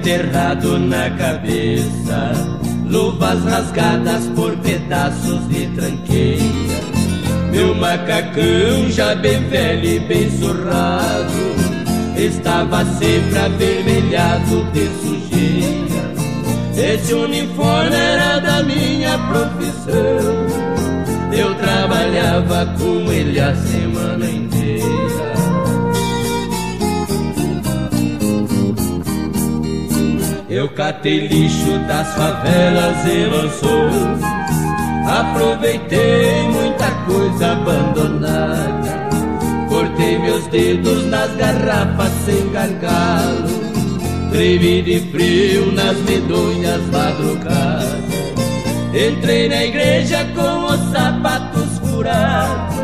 Enterrado na cabeça, luvas rasgadas por pedaços de tranqueira. Meu macacão já bem velho e bem surrado, estava sempre avermelhado de sujeira. Esse uniforme era da minha profissão, eu trabalhava com ele a semana inteira. Eu catei lixo das favelas e mansões Aproveitei muita coisa abandonada. Cortei meus dedos nas garrafas sem gargalo. Tremi de frio nas medonhas madrugadas. Entrei na igreja com os sapatos furados.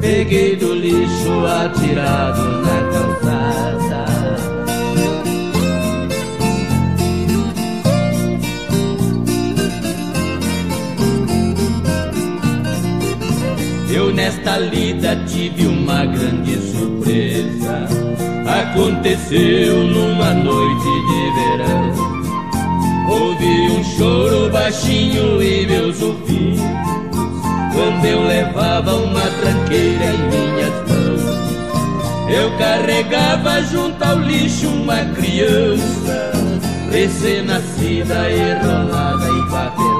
Peguei do lixo atirado na calçada Eu nesta lida tive uma grande surpresa. Aconteceu numa noite de verão. Ouvi um choro baixinho em meus ouvidos. Quando eu levava uma tranqueira em minhas mãos. Eu carregava junto ao lixo uma criança recém-nascida, enrolada em papelão.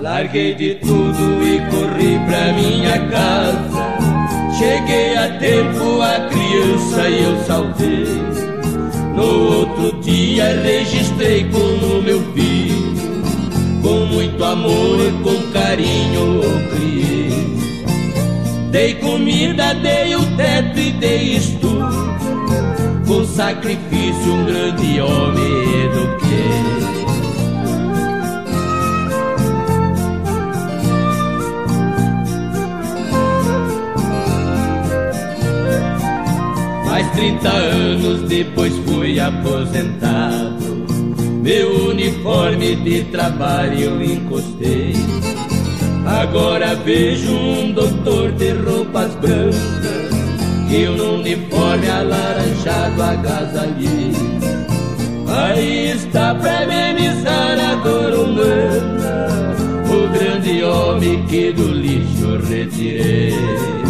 Larguei de tudo e corri pra minha casa. Cheguei a tempo, a criança eu salvei. No outro dia registrei como meu filho. Com muito amor e com carinho o criei. Dei comida, dei o teto e dei estudo. Com sacrifício um grande homem eduquei. 30 anos depois fui aposentado. Meu uniforme de trabalho encostei. Agora vejo um doutor de roupas brancas e um uniforme alaranjado agasalhei. Aí está pra amenizar a dor humana, o grande homem que do lixo retirei.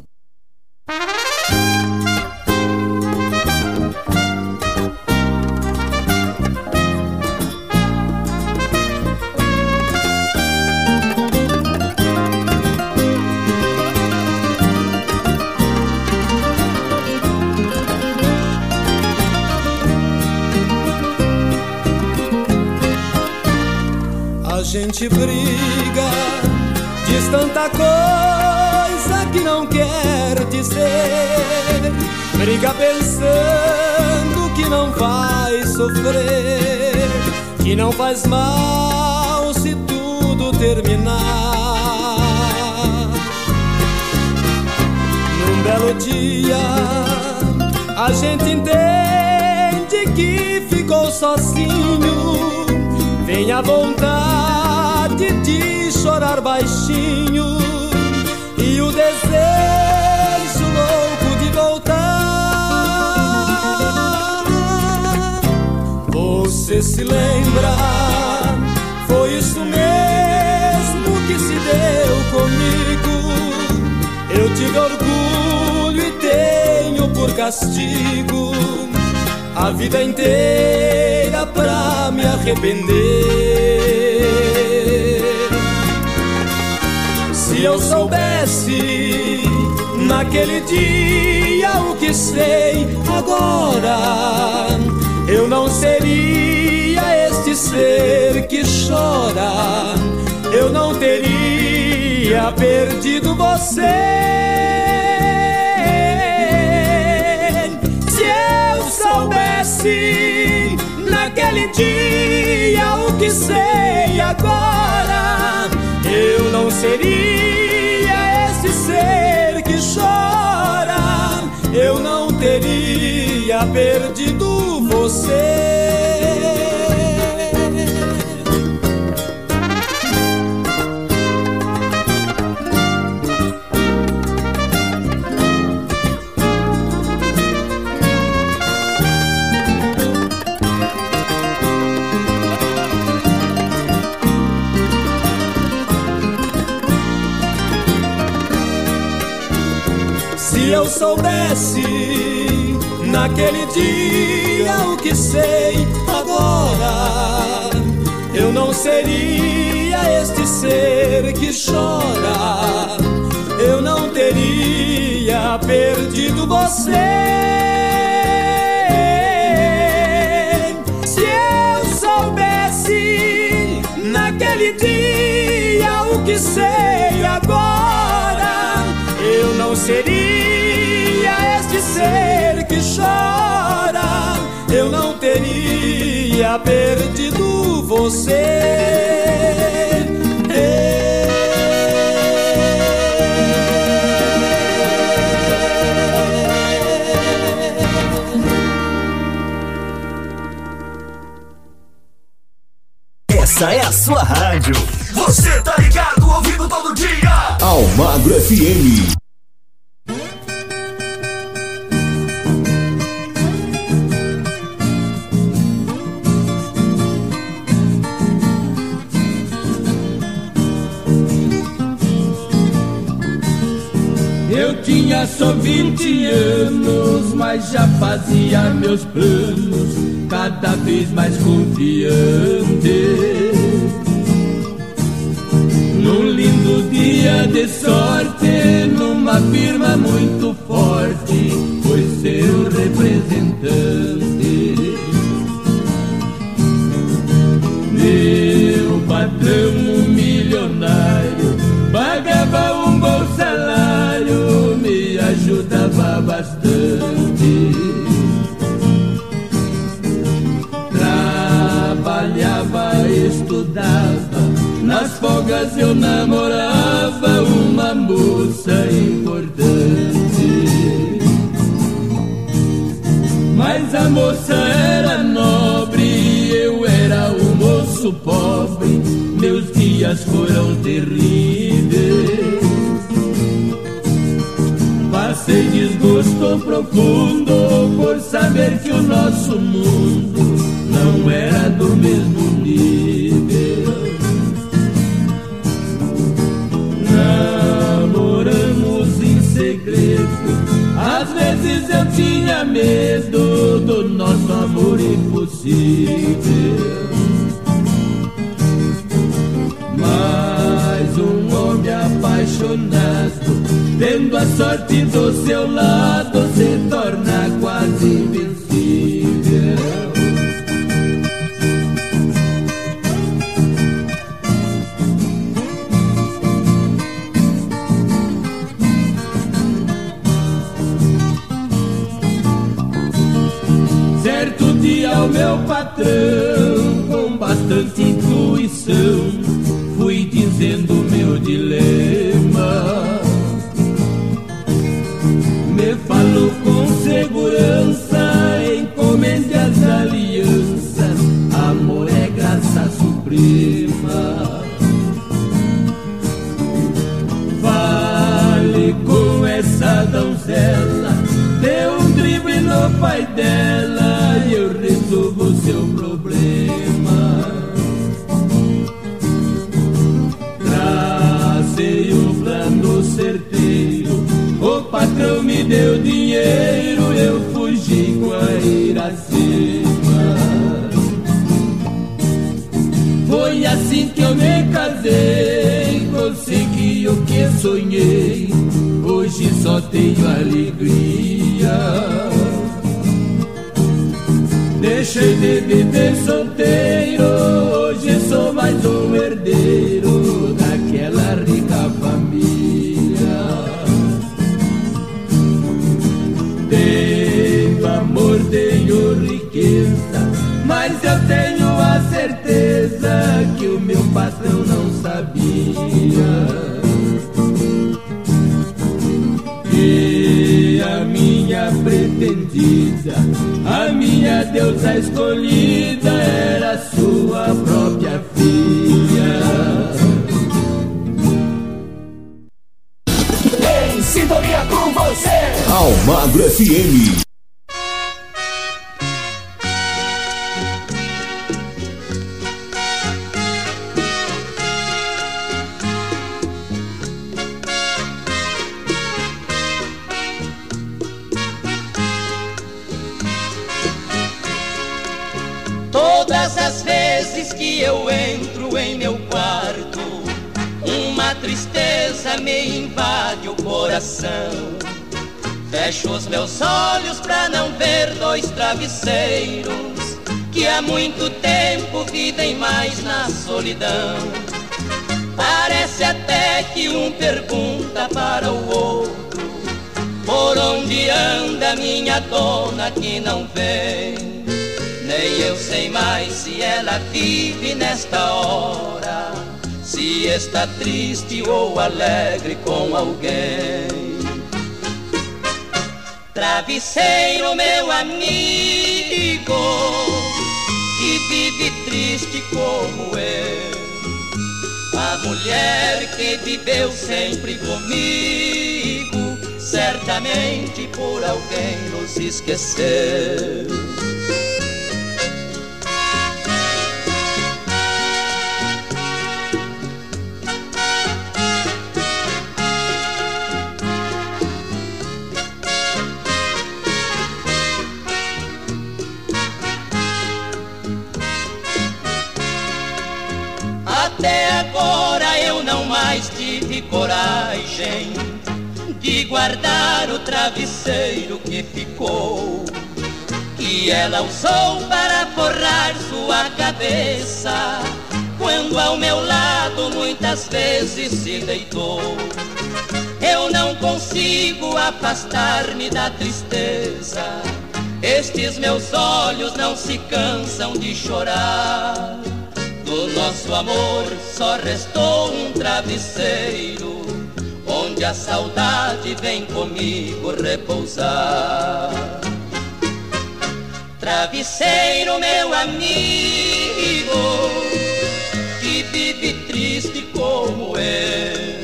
Gente briga, diz tanta coisa que não quer dizer. Briga pensando que não vai sofrer, que não faz mal se tudo terminar. Num belo dia, a gente entende que ficou sozinho. Vem a vontade de chorar baixinho e o desejo louco de voltar. Você se lembra? Foi isso mesmo que se deu comigo. Eu tive orgulho e tenho por castigo a vida inteira pra me arrepender. Se eu soubesse naquele dia o que sei agora, eu não seria este ser que chora, eu não teria perdido você. soubesse naquele dia o que sei agora, eu não seria perdido você. Naquele dia o que sei agora, eu não seria este ser que chora, eu não teria perdido você. Teria perdido você. Essa é a sua rádio. Você tá ligado, ouvindo todo dia. Almagro FM. Só 20 anos, mas já fazia meus planos, cada vez mais confiante. Num lindo dia de sorte, numa firma muito forte, foi seu representante. Folgas eu namorava uma moça importante. Mas a moça era nobre, eu era um moço pobre, meus dias foram terríveis. Passei desgosto profundo por saber que o nosso mundo não era do mesmo nível. Vezes eu tinha medo do nosso amor impossível. Mas um homem apaixonado, tendo a sorte do seu lado, se torna quase invencível. Fui dizendo meu dilema. Me falou com segurança, encomende as alianças, amor é graça suprema. Fale com essa donzela, dê um drible no pai dela Tracei o plano certeiro, o patrão me deu dinheiro, eu fugi com a Iracema. Foi assim que eu me casei, consegui o que sonhei. Hoje só tenho alegria. Deixei de viver solteiro, hoje sou mais um herdeiro certeza que o meu patrão não sabia. E a minha pretendida, a minha deusa escolhida era sua própria filha. Em sintonia com você. Almagro FM. Entro em meu quarto, uma tristeza me invade o coração. Fecho os meus olhos pra não ver dois travesseiros que há muito tempo vivem mais na solidão. Parece até que um pergunta para o outro: Por onde anda minha dona que não vem? Nem eu sei mais se ela vive nesta hora, se está triste ou alegre com alguém. Travesseiro, meu amigo, que vive triste como eu. A mulher que viveu sempre comigo, certamente por alguém nos esqueceu. Coragem de guardar o travesseiro que ficou, que ela usou para forrar sua cabeça, quando ao meu lado muitas vezes se deitou. Eu não consigo afastar-me da tristeza. Estes meus olhos não se cansam de chorar. Do nosso amor só restou um travesseiro, onde a saudade vem comigo repousar. Travesseiro, meu amigo, que vive triste como eu.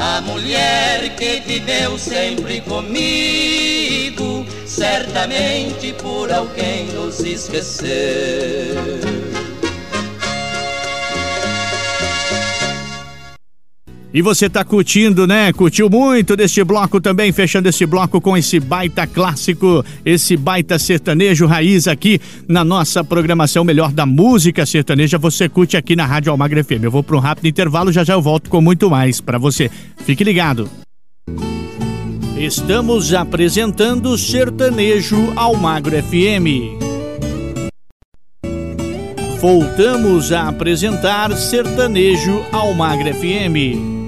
A mulher que viveu sempre comigo, certamente por alguém nos esqueceu. E você tá curtindo, né? Curtiu muito deste bloco também, fechando esse bloco com esse baita clássico, esse baita sertanejo raiz aqui na nossa programação Melhor da Música Sertaneja. Você curte aqui na Rádio Almagra FM. Eu vou para um rápido intervalo, já já eu volto com muito mais para você. Fique ligado. Estamos apresentando Sertanejo Almagro FM. Voltamos a apresentar Sertanejo Almagra FM.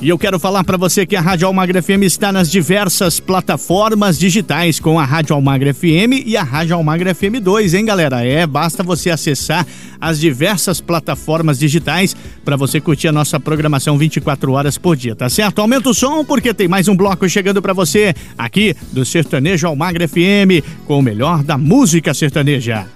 E eu quero falar para você que a Rádio Almagra FM está nas diversas plataformas digitais com a Rádio Almagra FM e a Rádio Almagra FM 2, hein, galera? É, basta você acessar as diversas plataformas digitais para você curtir a nossa programação 24 horas por dia, tá certo? Aumenta o som porque tem mais um bloco chegando para você aqui do Sertanejo Almagra FM com o melhor da música sertaneja.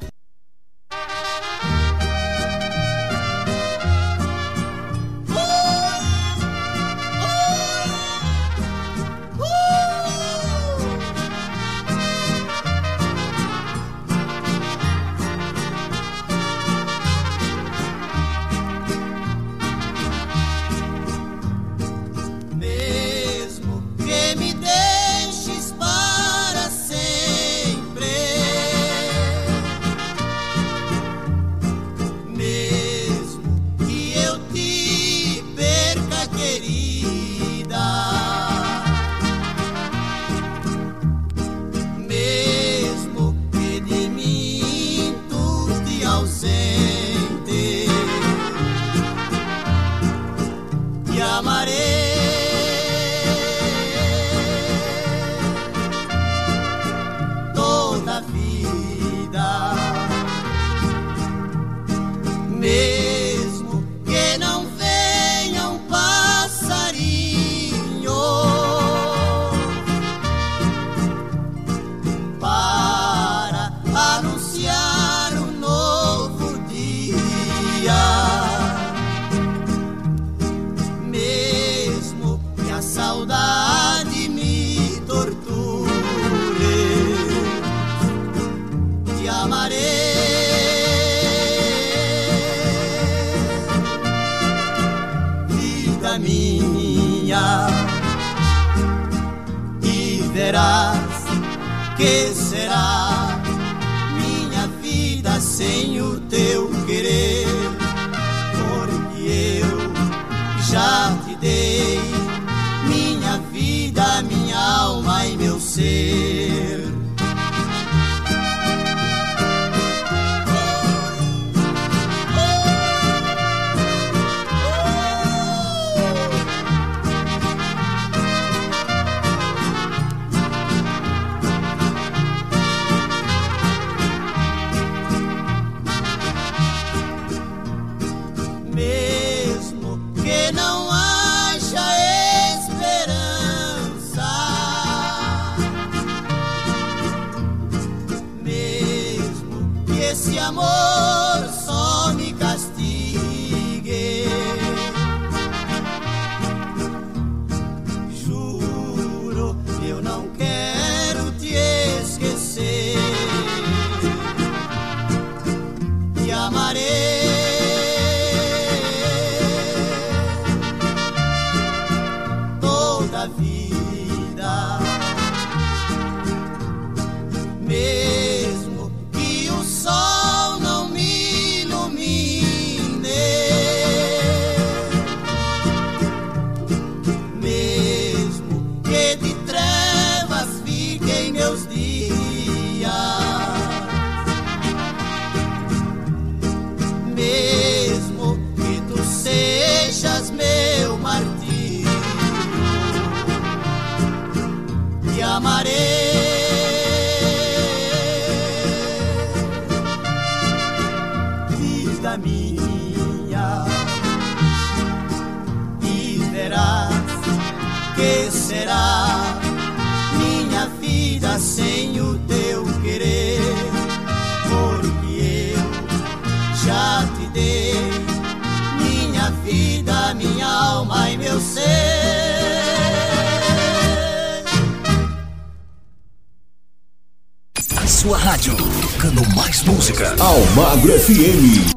Almagro FM.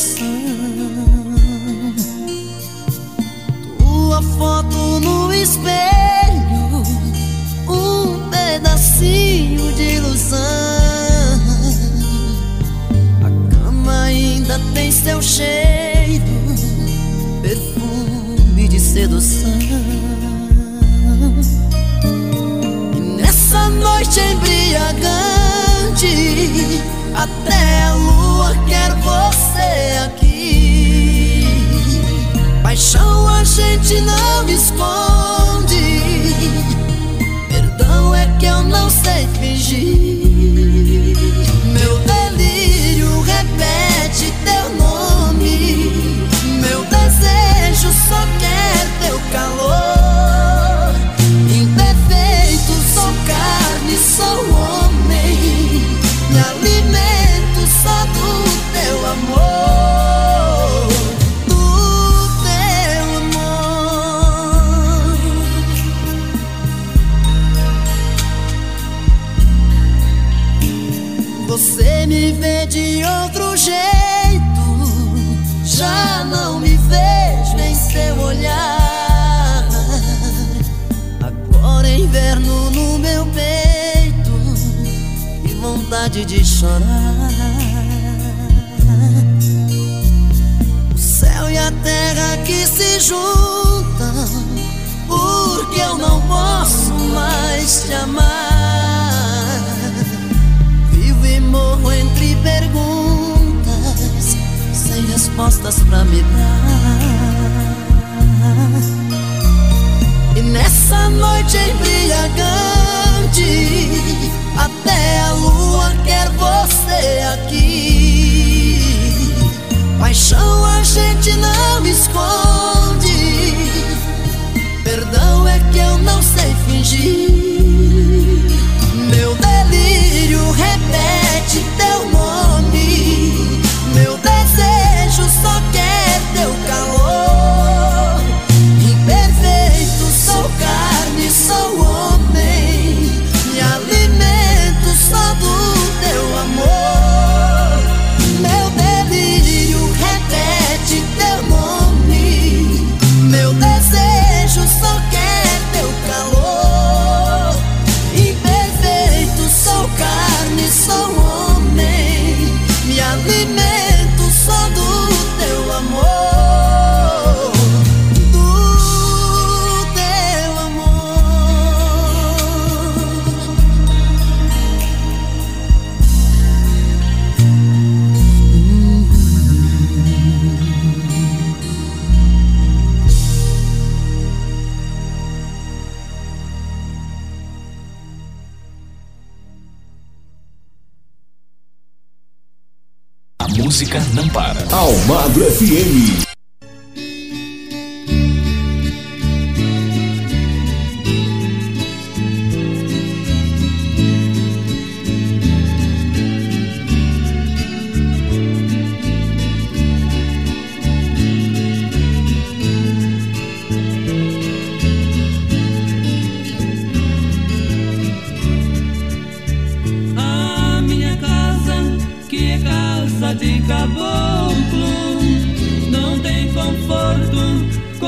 Meu coração.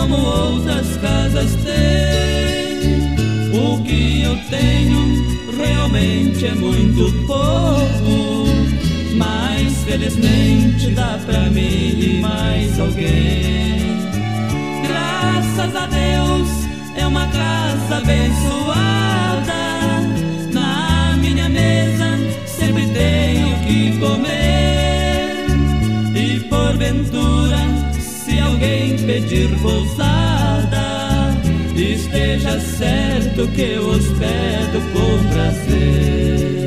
como outras casas têm. O que eu tenho realmente é muito pouco, mas felizmente dá pra mim e mais alguém. Graças a Deus é uma casa abençoada. Na minha mesa sempre tenho que comer. pedir pousada, esteja certo que eu hospedo com prazer.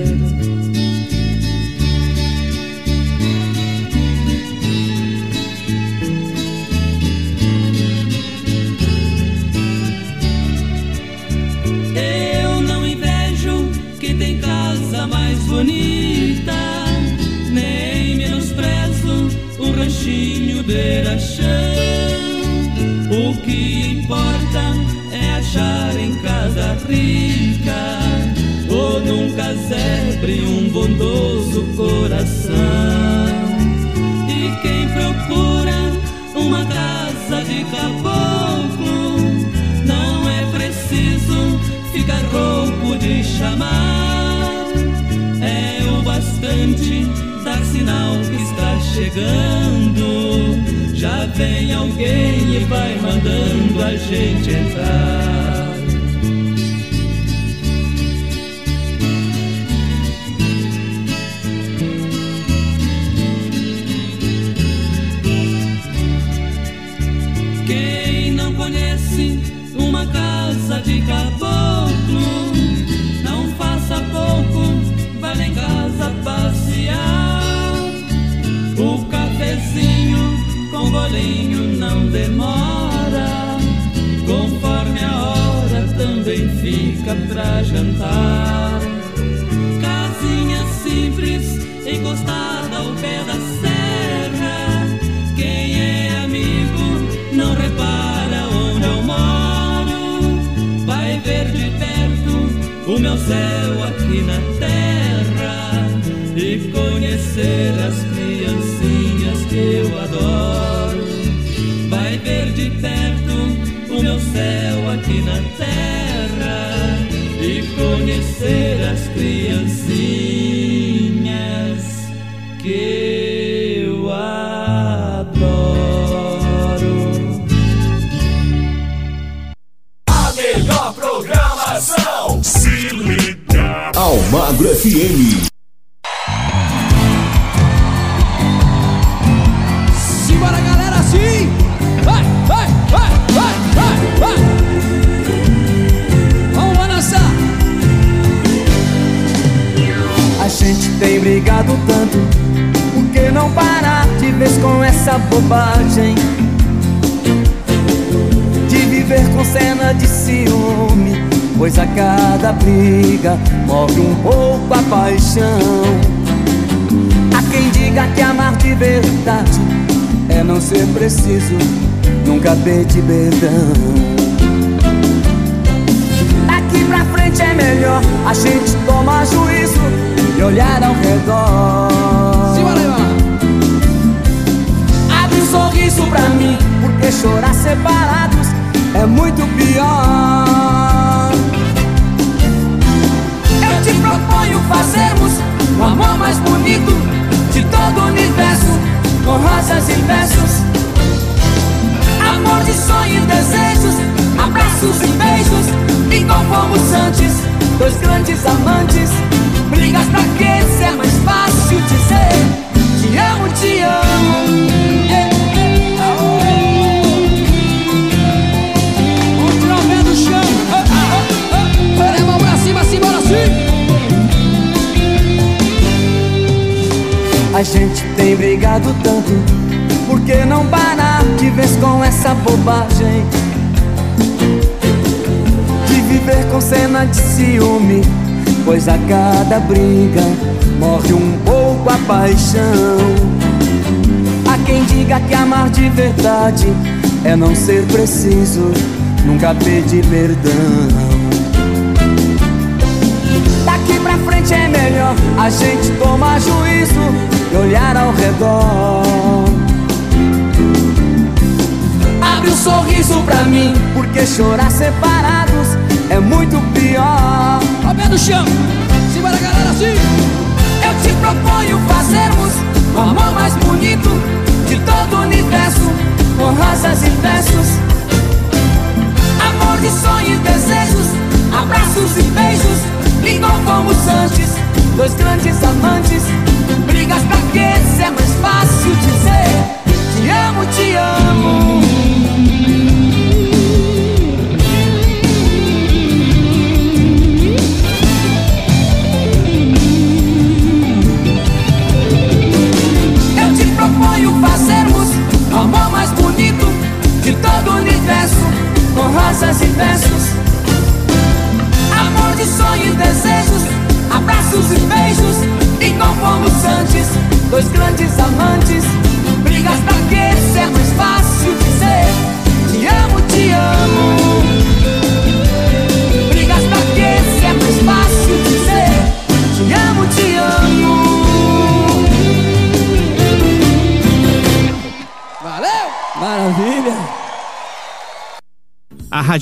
achar em casa rica ou num casebre um bondoso coração. E quem procura uma casa de caboclo não é preciso ficar rouco de chamar. É o bastante dar sinal que está chegando. Já vem alguém e vai mandando a gente entrar. carinho não demora, conforme a hora também fica pra jantar. Casinha simples, encostada ao pé da serra. Quem é amigo não repara onde eu moro. Vai ver de perto o meu céu aqui na terra e conhecer as criancinhas que eu adoro. Agro FM. Simbora, galera, sim! Vai, vai, vai, vai, vai, vai! Vamos balançar! A gente tem brigado tanto, por que não parar de vez com essa bobagem? Pois a cada briga morre um pouco a paixão. Há quem diga que amar de verdade É não ser preciso nunca pedir perdão. Daqui pra frente é melhor a gente tomar juízo E olhar ao redor. Abre um sorriso pra mim Porque chorar separados é muito pior. proponho fazermos o amor mais bonito de todo o universo, com rosas e versos. Amor de sonho e desejos, abraços e beijos, e como antes, dois grandes amantes. Brigas pra quê? Se é mais fácil dizer: Te amo, te amo. A gente tem brigado tanto, por que não parar de vez com essa bobagem? De viver com cena de ciúme, pois a cada briga morre um pouco a paixão. Há quem diga que amar de verdade é não ser preciso, nunca pedir perdão. Daqui pra frente é melhor a gente tomar juízo e olhar ao redor. Abre um sorriso pra mim, porque chorar separados é muito pior. Ó, pé no chão, simbora galera assim. Eu te proponho fazermos o amor mais bonito de todo o universo, com rosas e versos. Amor de sonho e desejos, abraços e beijos, ligam como antes, dois grandes amantes. Brigas pra quê? Se é mais fácil dizer: Te amo, te amo.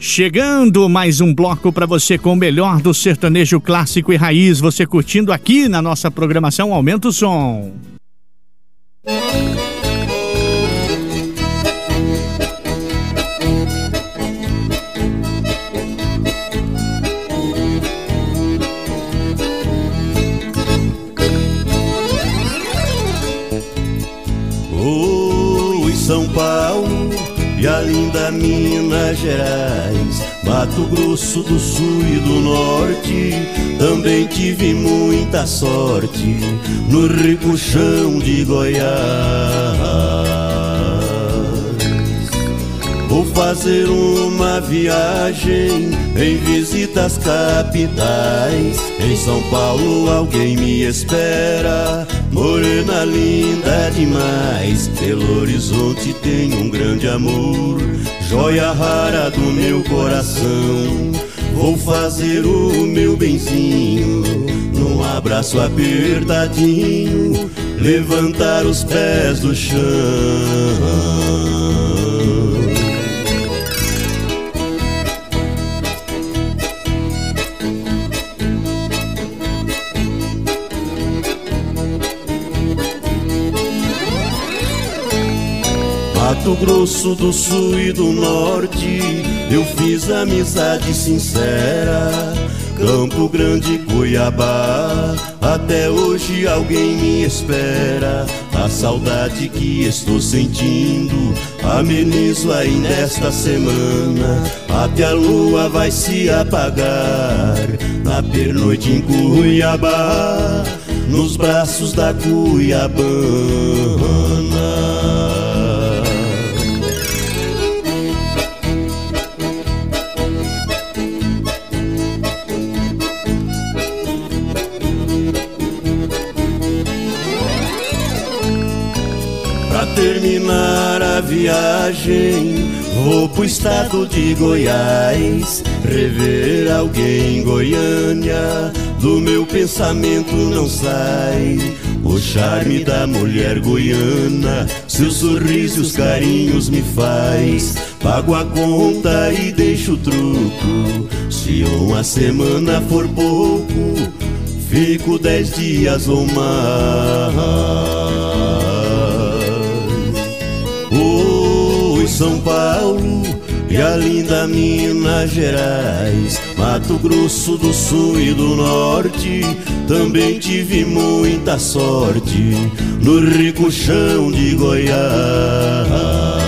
Chegando mais um bloco para você com o melhor do sertanejo clássico e raiz, você curtindo aqui na nossa programação Aumenta o Som. Minas Gerais, Mato Grosso do Sul e do Norte. Também tive muita sorte no rico chão de Goiás. Vou fazer uma viagem em visitas capitais. Em São Paulo alguém me espera. Morena linda demais. Belo Horizonte tem um grande amor. Joia rara do meu coração. Vou fazer o meu benzinho num abraço apertadinho. Levantar os pés do chão. Mato Grosso do Sul e do Norte, eu fiz amizade sincera. Campo Grande, Cuiabá, até hoje alguém me espera. A saudade que estou sentindo, amenizo aí nesta semana. Até a lua vai se apagar, na pernoite em Cuiabá, nos braços da Cuiabana. Viagem, vou pro estado de Goiás. Rever alguém em Goiânia, do meu pensamento não sai. O charme da mulher goiana, seu sorriso e os carinhos me faz. Pago a conta e deixo o truco. Se uma semana for pouco, fico dez dias ou mais. São Paulo e a linda Minas Gerais, Mato Grosso do Sul e do Norte. Também tive muita sorte no rico chão de Goiás.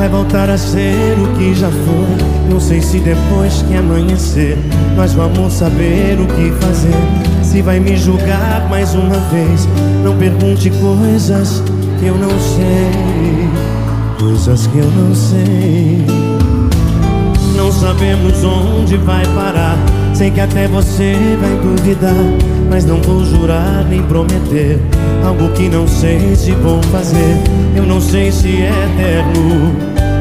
Vai voltar a ser o que já foi. Não sei se depois que amanhecer nós vamos saber o que fazer. Se vai me julgar mais uma vez, não pergunte coisas que eu não sei. Coisas que eu não sei. Não sabemos onde vai parar. Sei que até você vai duvidar. Mas não vou jurar nem prometer algo que não sei se vou fazer. Eu não sei se é eterno,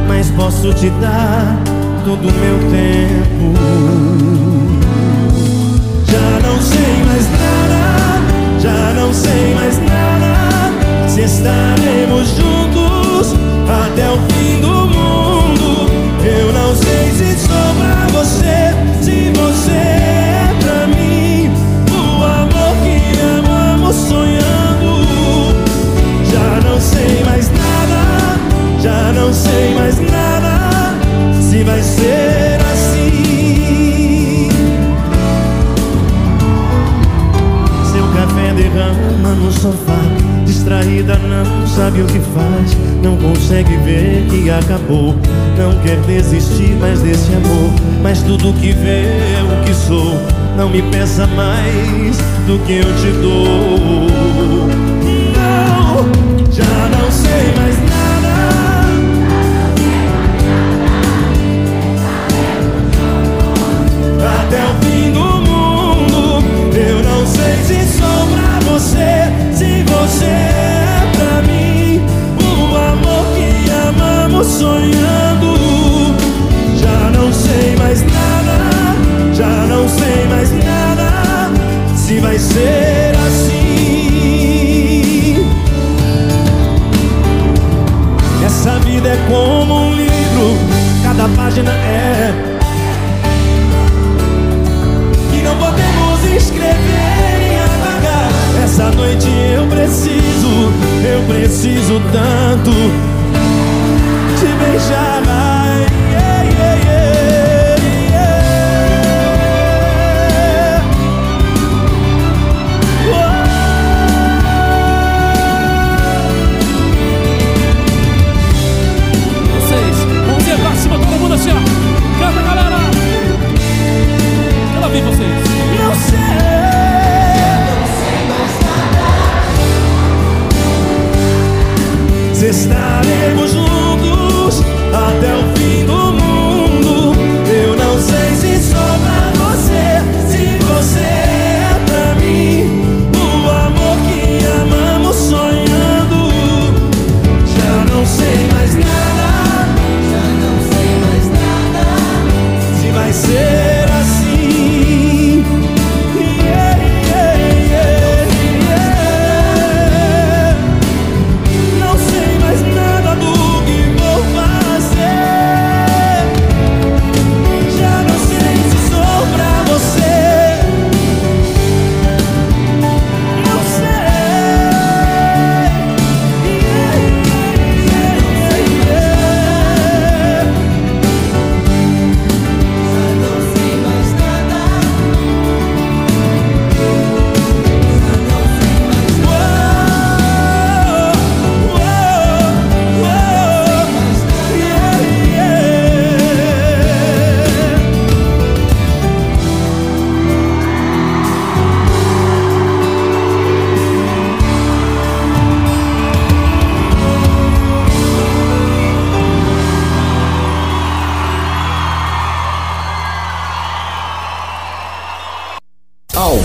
mas posso te dar todo o meu tempo. Já não sei mais nada, já não sei mais nada. Se estaremos juntos até o fim do sei mais nada. Se vai ser derrama no sofá Distraída não sabe o que faz Não consegue ver que acabou. Não quer desistir mais desse amor Mas tudo que vê é o que sou. Não me peça mais do que eu te dou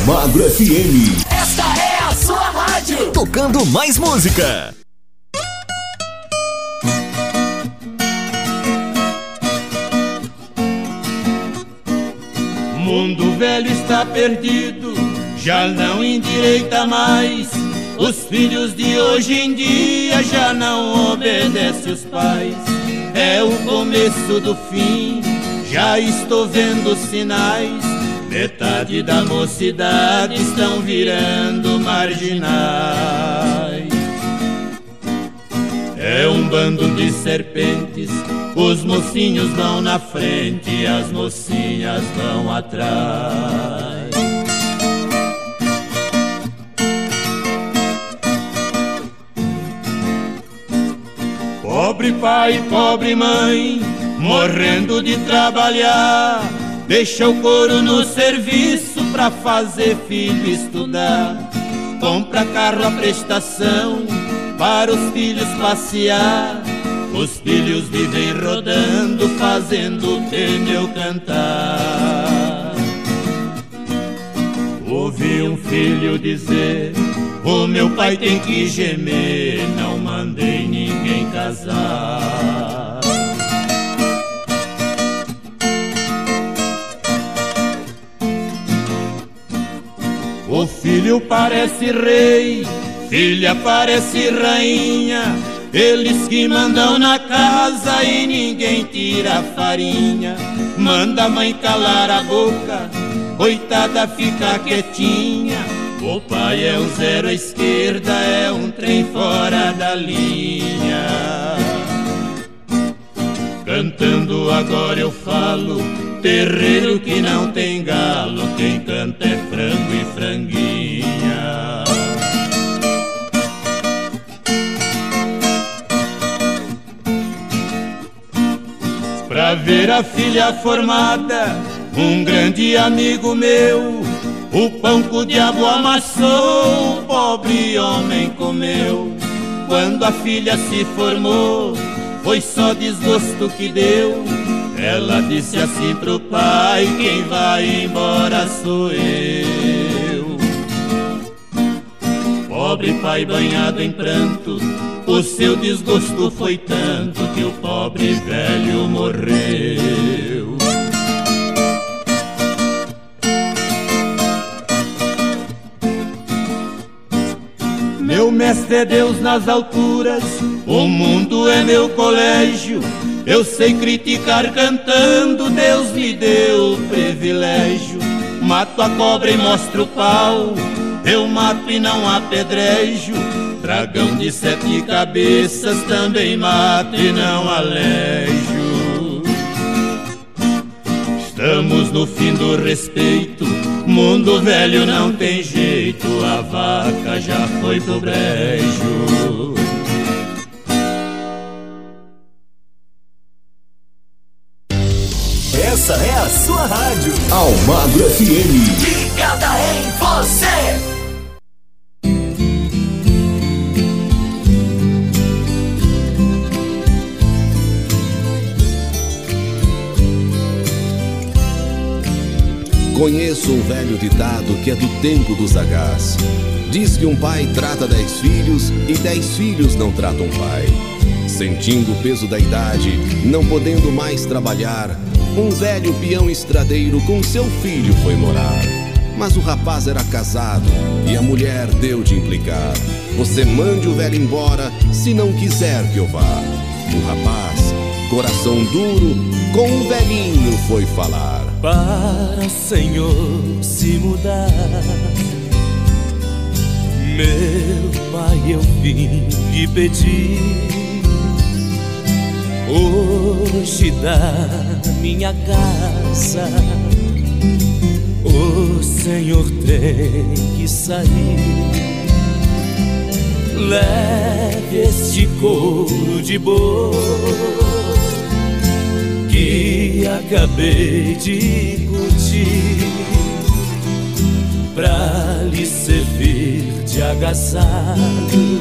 Almagro FM. Esta é a sua rádio. Tocando mais música. Mundo velho está perdido, já não endireita mais. Os filhos de hoje em dia já não obedecem os pais. É o começo do fim, já estou vendo sinais Metade da mocidade estão virando marginais. É um bando de serpentes, os mocinhos vão na frente e as mocinhas vão atrás. Pobre pai, pobre mãe, morrendo de trabalhar, deixa o couro no serviço pra fazer filho estudar. Compra carro à prestação para os filhos passear. Os filhos vivem rodando, fazendo o pneu cantar. Ouvi um filho dizer: O meu pai tem que gemer, não mandei ninguém casar. O filho parece rei Filha parece rainha, eles que mandam na casa e ninguém tira a farinha. Manda a mãe calar a boca, coitada fica quietinha. O pai é um zero à esquerda, é um trem fora da linha. Cantando agora eu falo, terreiro que não tem galo, quem canta é frango e franguinha. Pra ver a filha formada, um grande amigo meu, o pão que o diabo amassou, o pobre homem comeu. Quando a filha se formou, foi só desgosto que deu. Ela disse assim pro pai: Quem vai embora sou eu. Pobre pai banhado em pranto, o seu desgosto foi tanto que o pobre velho morreu. Meu mestre é Deus nas alturas, o mundo é meu colégio. Eu sei criticar cantando, Deus me deu privilégio. Mato a cobra e mostro o pau, eu mato e não apedrejo. Dragão de sete cabeças também mato e não alejo. Estamos no fim do respeito, mundo velho não tem jeito, a vaca já foi pro brejo. Essa é a sua rádio. Almagro FM. Ligada em você. Conheço um velho ditado que é do tempo dos sagaz. Diz que um pai trata dez filhos e dez filhos não tratam pai. Sentindo o peso da idade, não podendo mais trabalhar, um velho peão estradeiro com seu filho foi morar. Mas o rapaz era casado e a mulher deu de implicar. Você mande o velho embora se não quiser que eu vá. O rapaz, coração duro, com o velhinho foi falar. Para o Senhor se mudar, meu pai, eu vim lhe pedir. Hoje da minha casa, o Senhor tem que sair. Leve este couro de boi que acabei de curtir pra lhe servir de agasalho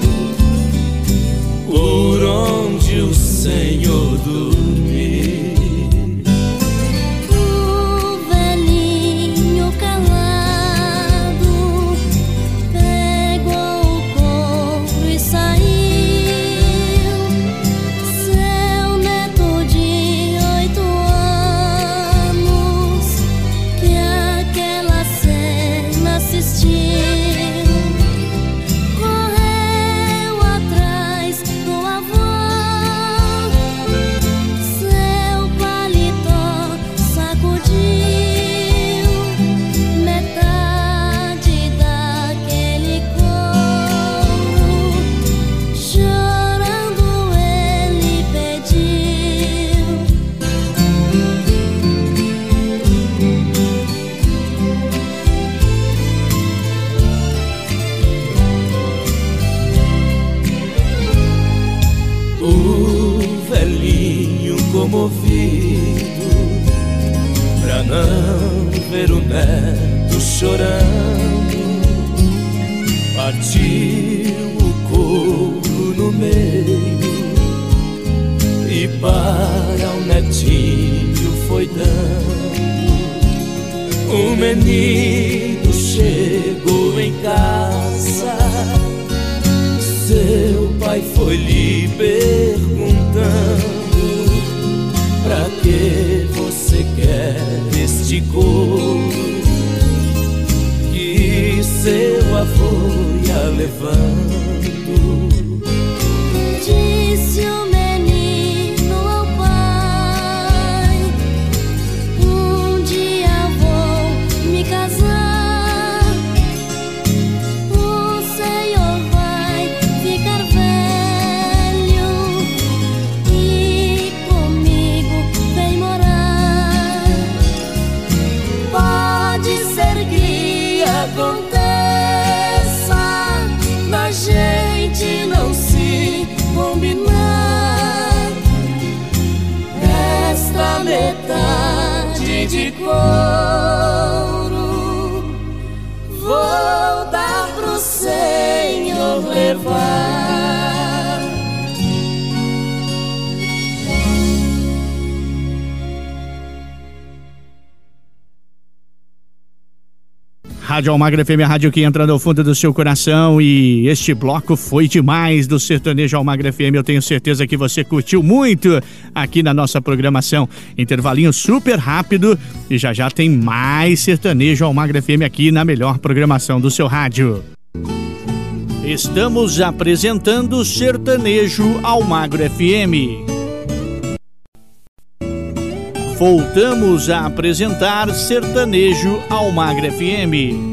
por onde o Senhor dormir. Rádio Almagra FM, a rádio que entra no fundo do seu coração e este bloco foi demais do Sertanejo Almagra FM. Eu tenho certeza que você curtiu muito aqui na nossa programação. Intervalinho super rápido e já já tem mais Sertanejo Almagra FM aqui na melhor programação do seu rádio. Estamos apresentando Sertanejo Almagro FM. Voltamos a apresentar Sertanejo Almagra FM.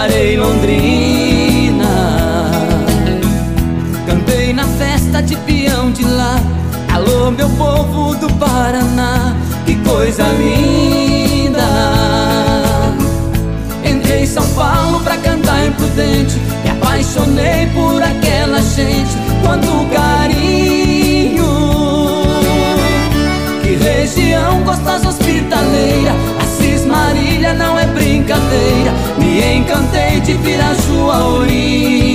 Parei Londrina. Cantei na festa de peão de lá, alô meu povo do Paraná, que coisa linda. Entrei em São Paulo pra cantar imprudente, me apaixonei por aquela gente, quanto carinho. Que região gostosa hospitaleira Me encantei de Pirajua Ourinhos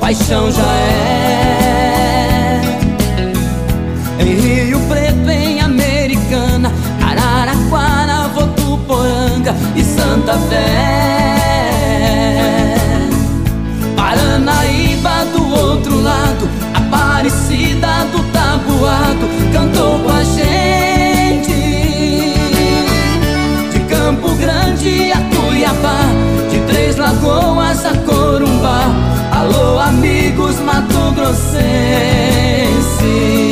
Paixão já é. Em Rio Preto, em Americana Araraquara, Votuporanga e Santa Fé. Paranaíba do outro lado mato-grossenses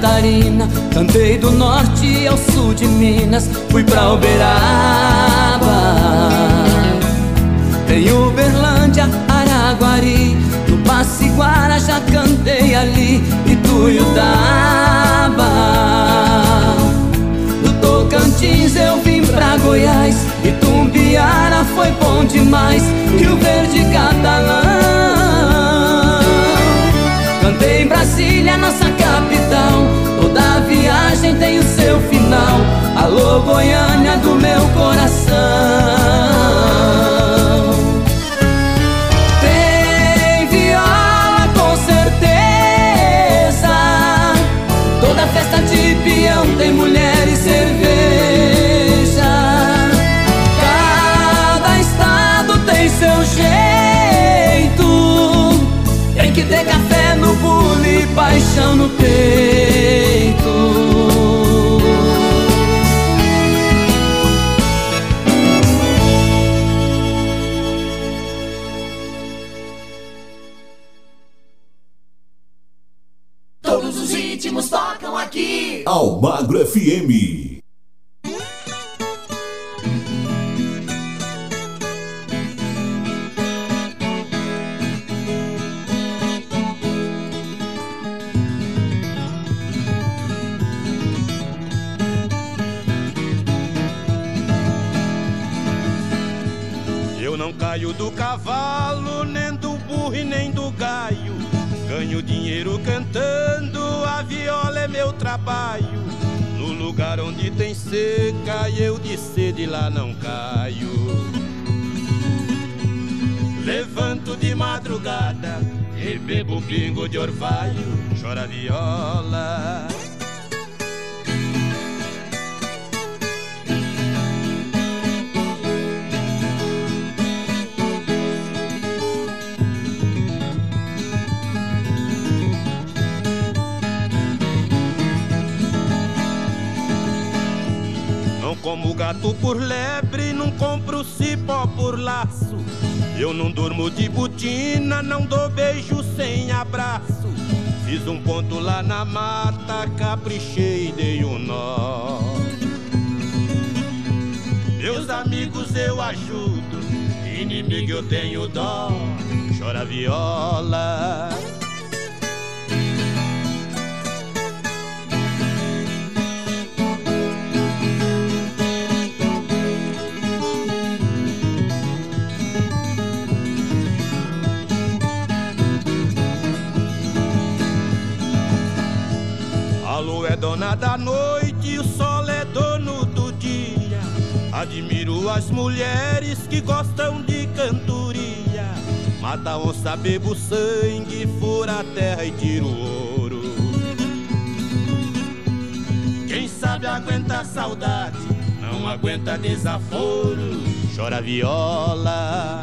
Catarina Cantei do norte ao sul de Minas Fui pra Uberaba. Tem Uberlândia, Araguari No Guara já cantei ali Ituiutaba Do Tocantins eu vim pra Goiás Itumbiara foi bom demais Rio Verde Catalã. Cantei Brasília, nossa viagem tem o seu final. Alô Goiânia do meu coração. Tem viola com certeza. Toda festa de peão tem mulher e cerveja. Cada estado tem seu jeito. Tem que ter café no bule, paixão no peito. Almagro FM. Bebo pingo de orvalho, chora viola. como gato por lebre, Eu não durmo de botina, não dou beijo sem abraço. Fiz um ponto lá na mata, caprichei e dei um nó. Meus amigos eu ajudo, inimigo eu tenho dó. Chora viola. Dona da noite o sol é dono do dia. Admiro as mulheres que gostam de cantoria. Mata onça, bebo sangue, fura a terra e tira o ouro. Quem sabe aguenta a saudade, não aguenta desaforo. Chora viola.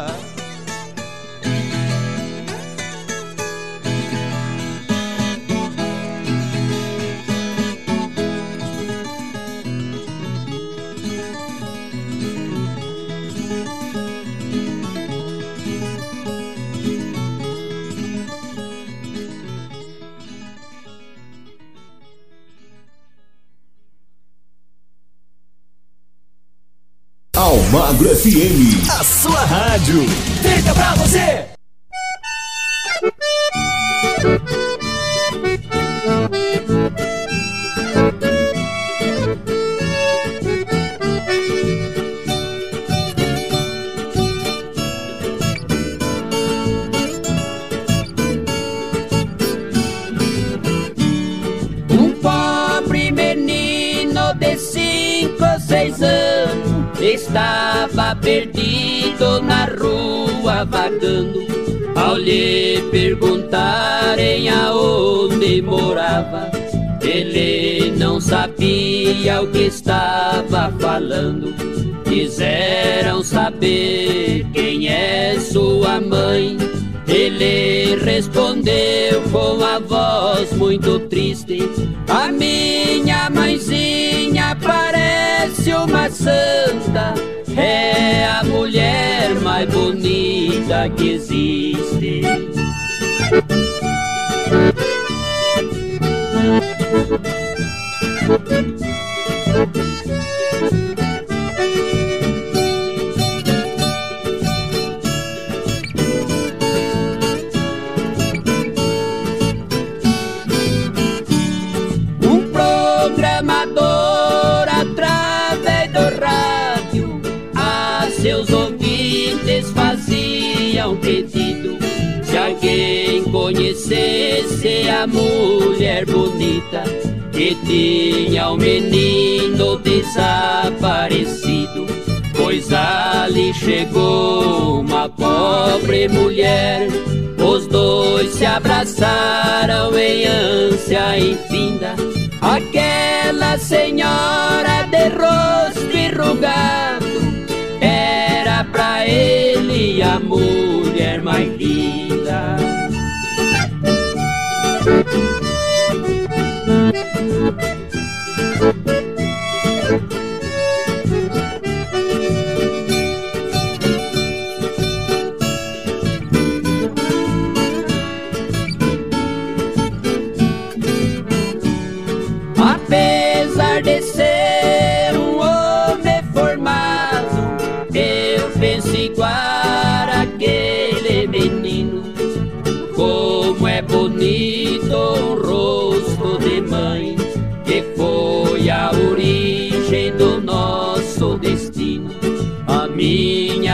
Almagro FM, a sua rádio. Fica pra você! Rua vagando. Ao lhe perguntarem aonde morava, ele não sabia o que estava falando. Quiseram saber quem é sua mãe. Ele respondeu com a voz muito triste: A minha mãezinha parece uma santa, é a mulher mais bonita que existe. Conhecesse a mulher bonita que tinha o menino desaparecido. Pois ali chegou uma pobre mulher. Os dois se abraçaram em ânsia infinda. Aquela senhora de rosto enrugado era pra ele a mulher mais linda.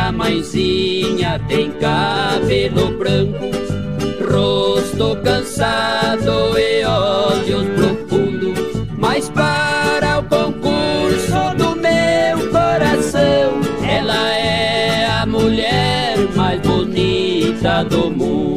Minha mãezinha tem cabelo branco, rosto cansado e olhos profundos. Mas para o concurso do meu coração, ela é a mulher mais bonita do mundo.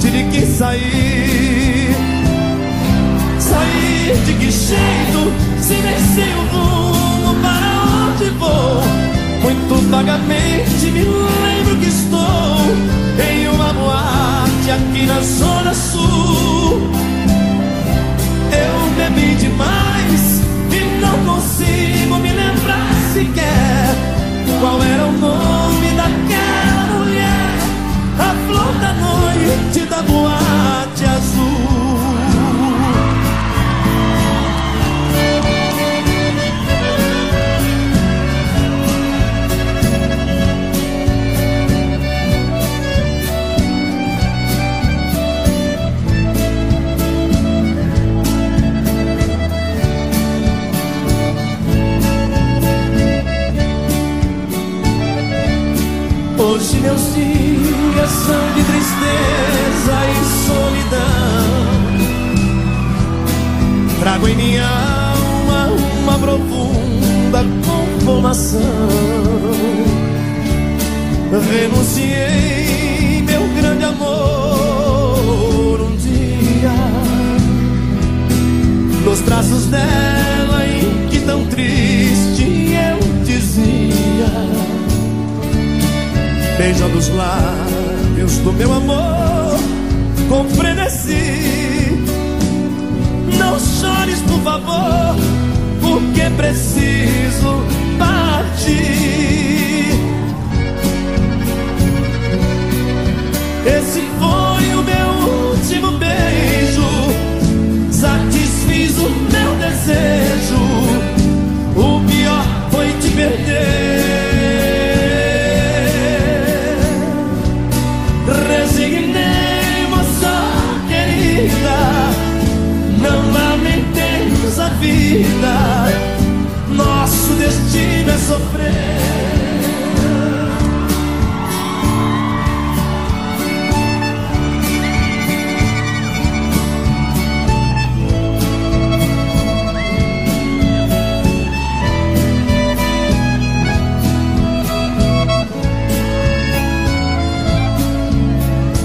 tive que sair. Sair de que jeito? Se nem o rumo para onde vou. Muito vagamente me lembro que estou em uma boate aqui na Zona Sul. Eu bebi demais e não consigo me lembrar sequer qual era o nome daquela calor da noite da boate azul. Hoje eu sinto são de tristeza e solidão. Trago em minha alma uma profunda conformação. Renunciei meu grande amor um dia nos traços dela em que tão triste eu dizia, beijando os lábios do meu amor com frenesi. Não chores, por favor, porque preciso partir. Esse foi o meu último beijo. Satisfiz o meu desejo. O pior foi te perder. Sofrer.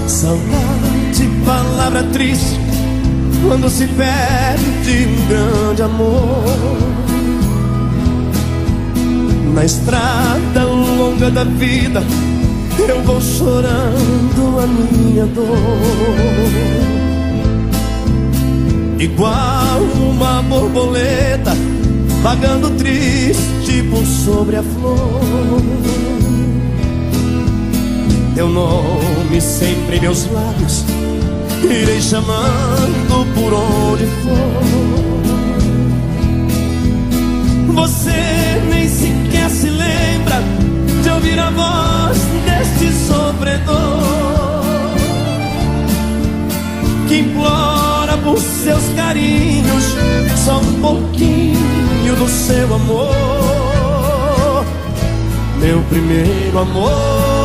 Saudade, palavra triste quando se perde um grande amor. Na estrada longa da vida, eu vou chorando a minha dor. Igual uma borboleta vagando triste por sobre a flor. Teu nome sempre em meus lábios Irei chamando por onde for Você nem sequer se lembra De ouvir a voz deste sofredor Que implora por seus carinhos Só um pouquinho do seu amor Meu primeiro amor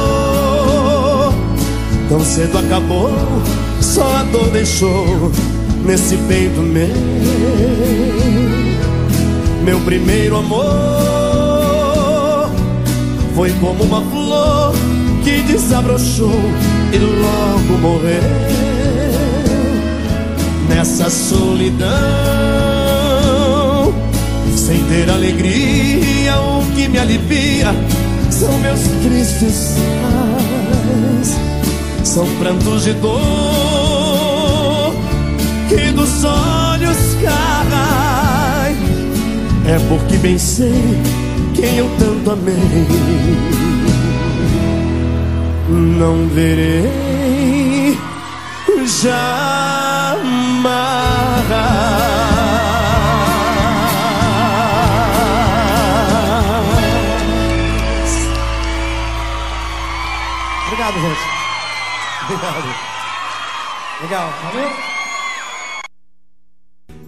Tão cedo acabou, só a dor deixou nesse peito meu. Meu primeiro amor foi como uma flor que desabrochou e logo morreu. Nessa solidão, sem ter alegria, o que me alivia são meus tristes são prantos de dor que dos olhos É porque bem sei quem eu tanto amei. Não verei jamais. Obrigado, gente. Obrigado. Legal, valeu?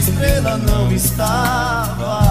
Estrela não estava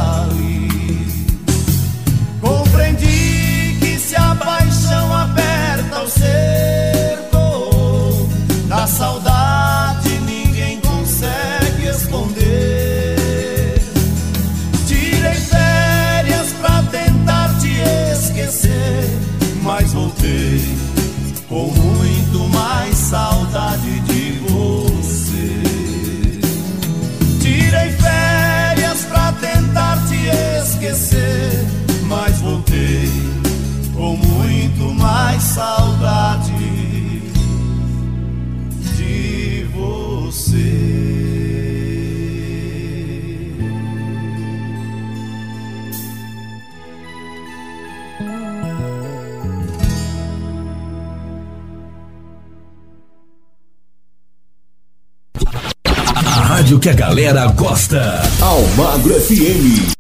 rádio que a galera gosta. Almagro FM.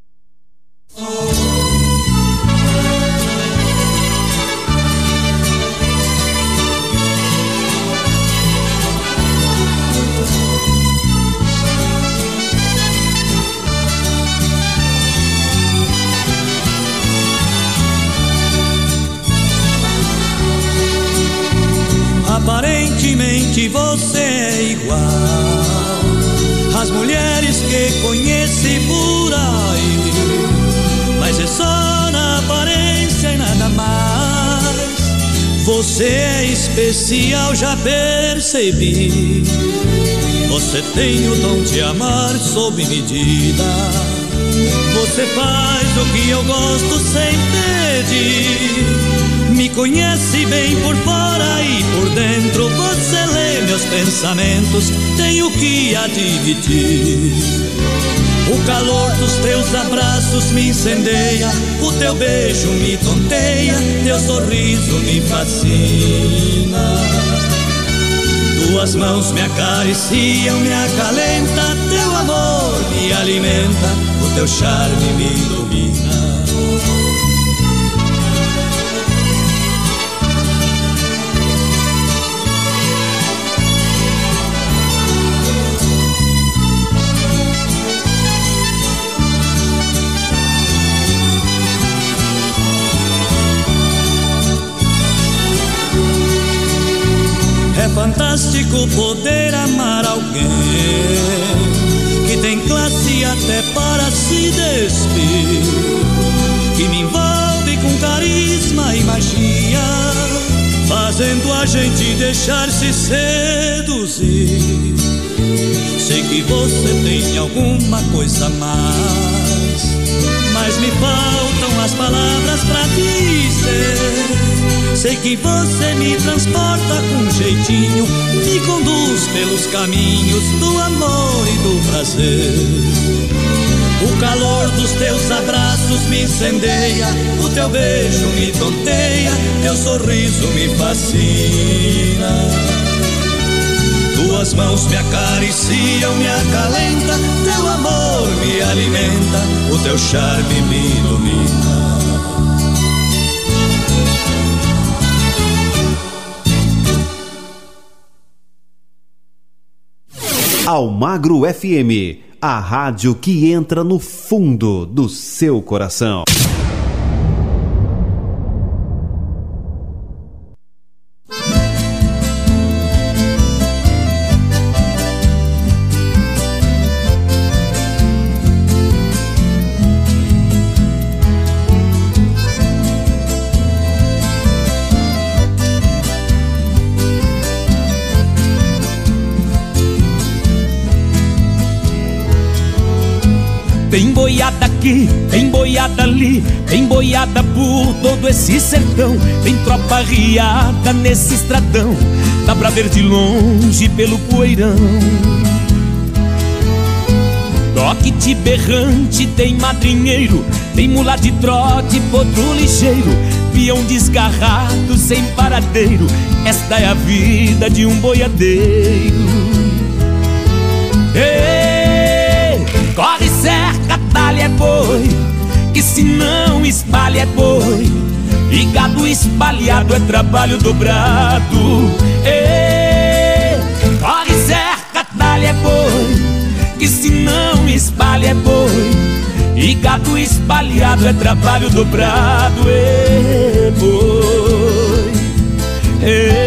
Percebi. Você tem o dom de amar sob medida. Você faz o que eu gosto sem pedir. Me conhece bem por fora e por dentro. Você lê meus pensamentos, tenho que admitir. O calor dos teus abraços me incendeia, o teu beijo me tonteia, teu sorriso me fascina. Tuas mãos me acariciam, me acalenta, teu amor me alimenta, o teu charme me ilumina. Fantástico poder amar alguém que tem classe até para se despir, que me envolve com carisma e magia, fazendo a gente deixar-se seduzir. Sei que você tem alguma coisa a mais, mas me faltam as palavras pra dizer. Sei que você me transporta com jeitinho, me conduz pelos caminhos do amor e do prazer. O calor dos teus abraços me incendeia, o teu beijo me tonteia, teu sorriso me fascina. Tuas mãos me acariciam, me acalenta, teu amor me alimenta, o teu charme me ilumina. Almagro FM, a rádio que entra no fundo do seu coração. Boiada aqui, tem boiada ali, tem boiada por todo esse sertão. Tem tropa riada nesse estradão, dá pra ver de longe pelo poeirão. Toque berrante, tem madrinheiro, tem mula de trote, potro ligeiro, peão desgarrado sem paradeiro. Esta é a vida de um boiadeiro. Cerca, talha é boi, que se não espalha é boi. E gado espalhado é trabalho dobrado. Ei, corre cerca, talha é boi, que se não espalha é boi. E gado espalhado é trabalho dobrado. Ei, boi, ei,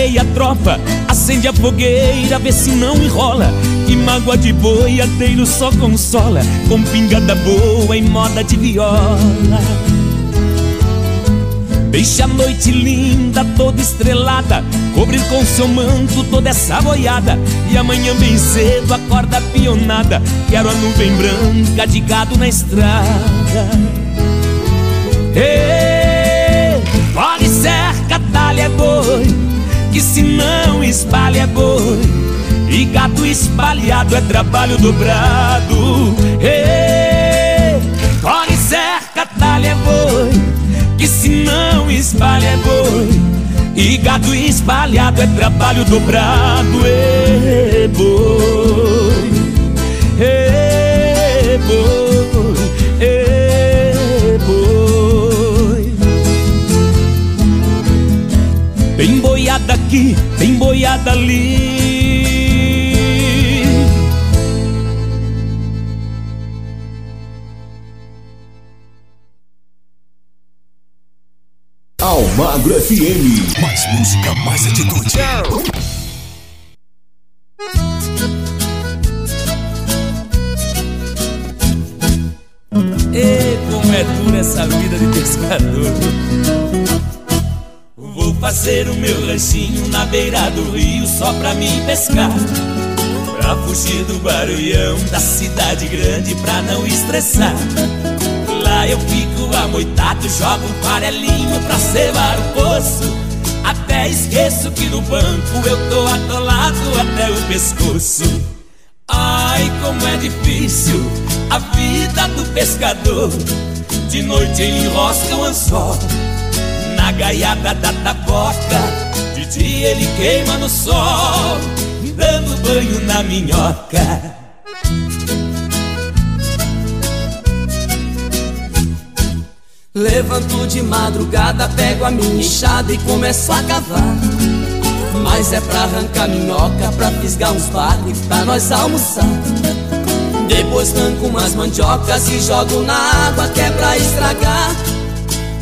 desarreia a tropa Acende a fogueira, vê se não enrola. Que mágoa de boiadeiro só consola Com pingada boa em moda de viola. Deixa a noite linda, toda estrelada Cobrir com seu manto toda essa boiada. E amanhã bem cedo acorda a pionada Quero a nuvem branca de gado na estrada. Ei, corre cerca, talha boi Que se não espalha é boi E gato espalhado é trabalho dobrado. Corre cerca, talha é boi Que se não espalha é boi E gato espalhado é trabalho dobrado. Ei, boi Ei, boi aqui, tem boiada ali Almagro FM. Mais música, mais atitude. Fazer o meu ranchinho na beira do rio só pra mim pescar. Pra fugir do barulhão da cidade grande pra não estressar. Lá eu fico amoitado, jogo um farelinho pra cevar o poço. Até esqueço que no banco eu tô atolado até o pescoço. Ai, como é difícil a vida do pescador. De noite enrosca o anzol na gaiada da taboca. De dia ele queima no sol, dando banho na minhoca. Levanto de madrugada, pego a minha enxada e começo a cavar. Mas é pra arrancar minhoca, pra fisgar uns bagres, pra nós almoçar. Depois arranco umas mandiocas e jogo na água que é pra estragar.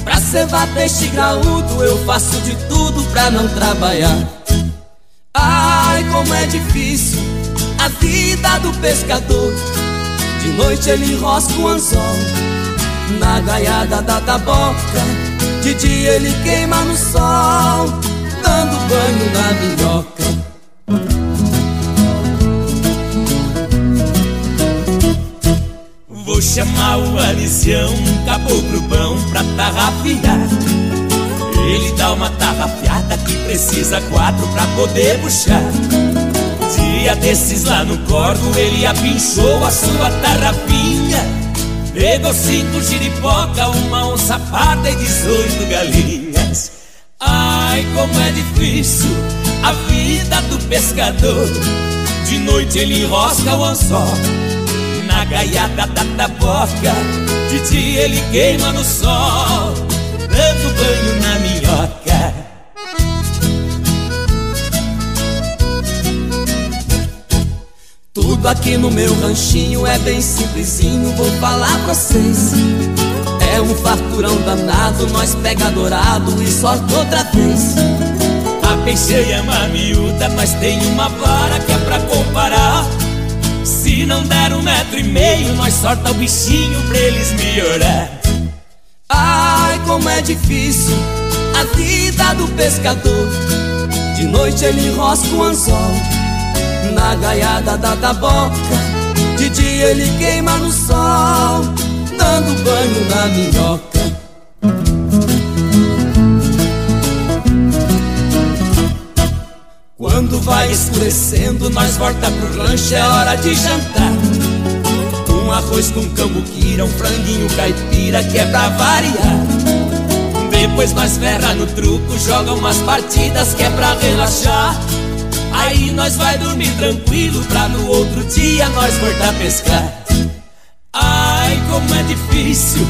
Pra cevar peixe graúdo, eu faço de tudo pra não trabalhar. Ai, como é difícil a vida do pescador. De noite ele enrosca o anzol na gaiada da taboca. De dia ele queima no sol, dando banho na minhoca. Vou chamar o Alicião, um caboclo bom pra tarrafiar. Ele dá uma tarrafiada que precisa quatro pra poder puxar. Dia desses lá no corvo, ele apinchou a sua tarrafinha. Pegou cinco giripoca, uma onça parda e dezoito galinhas. Ai, como é difícil a vida do pescador. De noite ele enrosca o anzol gaiada da taboca. De dia ele queima no sol, dando banho na minhoca. Tudo aqui no meu ranchinho é bem simplesinho, vou falar pra vocês. É um farturão danado, nós pega dourado e sorte outra vez. A peixeira é uma miúda, mas tem uma vara que é pra comparar. Se não der um metro e meio, nós sorta o bichinho pra eles melhorar. Ai, como é difícil a vida do pescador. De noite ele enrosca o anzol na gaiada da taboca. De dia ele queima no sol, dando banho na minhoca. Quando vai escurecendo, nós volta pro rancho, é hora de jantar. Um arroz com cambuquira, um franguinho caipira que é pra variar. Depois nós ferra no truco, joga umas partidas que é pra relaxar. Aí nós vai dormir tranquilo pra no outro dia nós voltar a pescar. Ai, como é difícil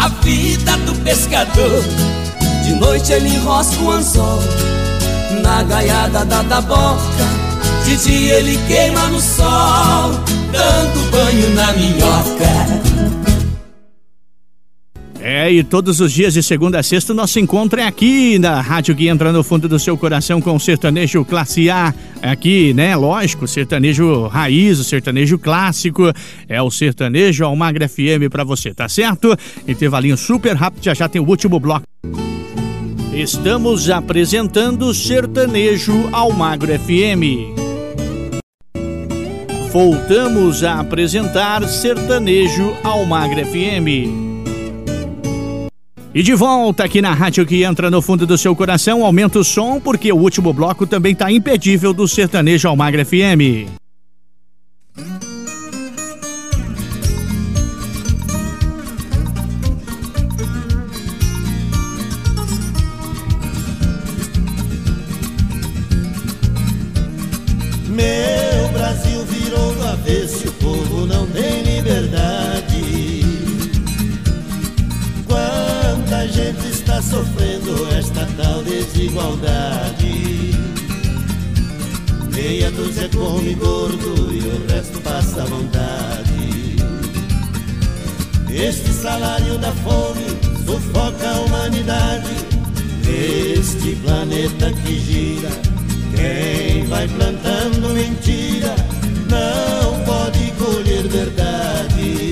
a vida do pescador. De noite ele enrosca o anzol na gaiada da taboca. De dia ele queima no sol, dando banho na minhoca. É, e todos os dias de segunda a sexta nosso encontro é aqui na rádio que entra no fundo do seu coração com o sertanejo classe A. Aqui, né? Lógico, sertanejo raiz, o sertanejo clássico. É o sertanejo Almagra FM pra você, tá certo? Intervalinho super rápido, já já tem o último bloco. Estamos apresentando Sertanejo Almagro FM. Voltamos a apresentar Sertanejo Almagro FM. E de volta aqui na rádio que entra no fundo do seu coração, aumenta o som porque o último bloco também tá impedível do Sertanejo Almagro FM. Sofrendo esta tal desigualdade. Meia dúzia come gordo e o resto passa vontade. Este salário da fome sufoca a humanidade. Este planeta que gira, quem vai plantando mentira não pode colher verdade.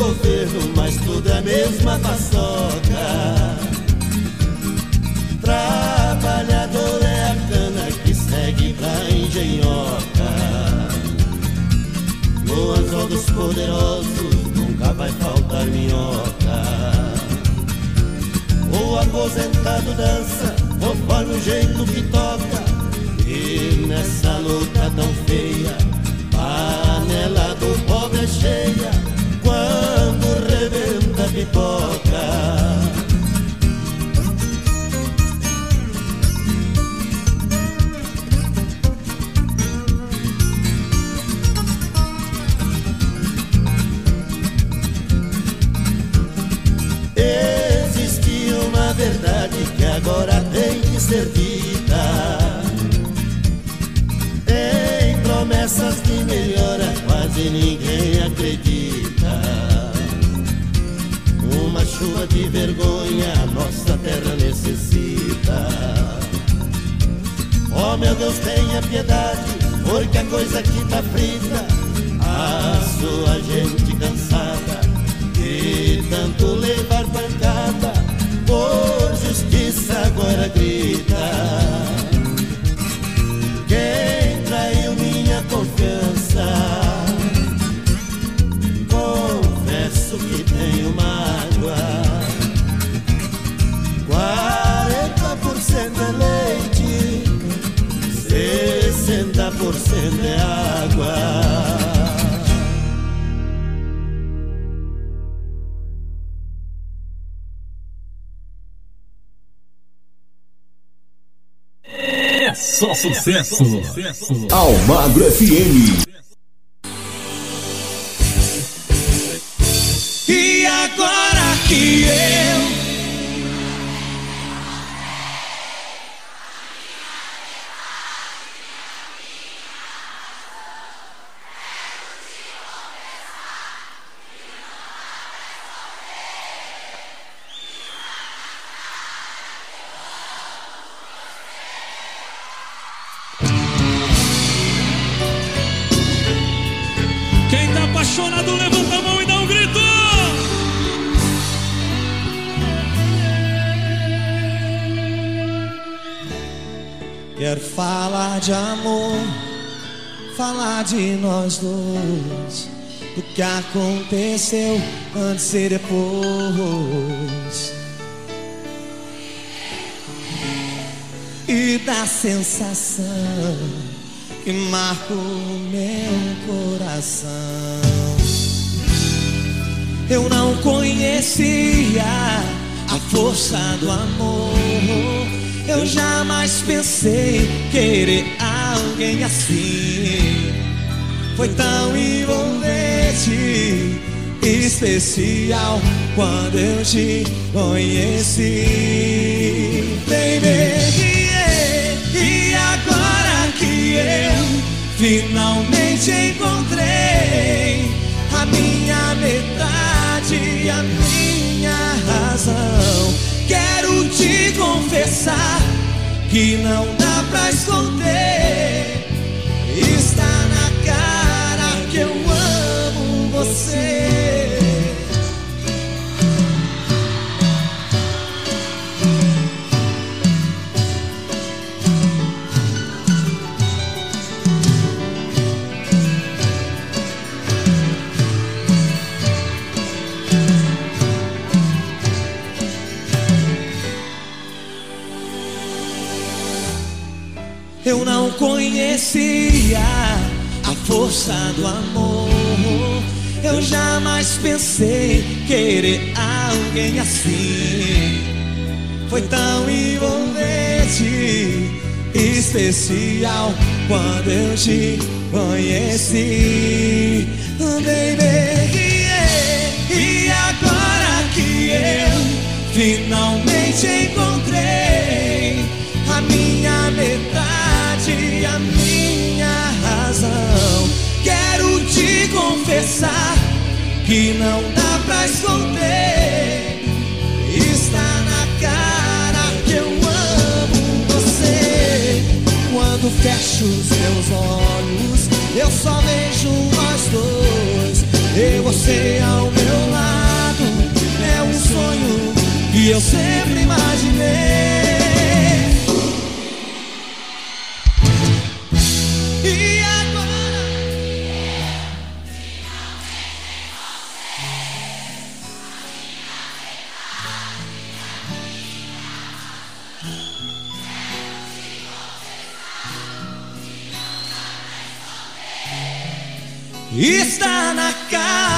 Governo, mas tudo é a mesma paçoca. Trabalhador é a cana que segue pra engenhoca. No anzol dos poderosos nunca vai faltar minhoca. O aposentado dança conforme o jeito que toca. E nessa luta tão feia, panela do pobre é cheia pipoca. Existia uma verdade que agora tem que ser dita. Tem promessas que melhora quase ninguém acredita. Chuva de vergonha nossa terra necessita. Oh meu Deus, tenha piedade, porque a coisa aqui tá frita. A sua gente cansada de tanto levar pancada, por justiça agora grita. 60% é água. É só sucesso. Almagro FM. E agora que eu falar de amor, falar de nós dois, do que aconteceu antes e depois. E da sensação que marcou meu coração. Eu não conhecia a força do amor. Eu jamais pensei querer alguém assim. Foi tão envolvente, especial quando eu te conheci. Baby, e agora que eu finalmente encontrei a minha metade, a minha razão. Quero te confessar que não dá pra esconder. Está na cara que eu amo você. Eu não conhecia a força do amor. Eu jamais pensei querer alguém assim. Foi tão envolvente, especial quando eu te conheci. Baby, yeah. e agora que eu finalmente encontrei a minha metade, a minha razão. Quero te confessar que não dá pra esconder. Está na cara que eu amo você. Quando fecho os meus olhos, eu só vejo nós dois. E você ao meu lado é um sonho que eu sempre imaginei. Na cara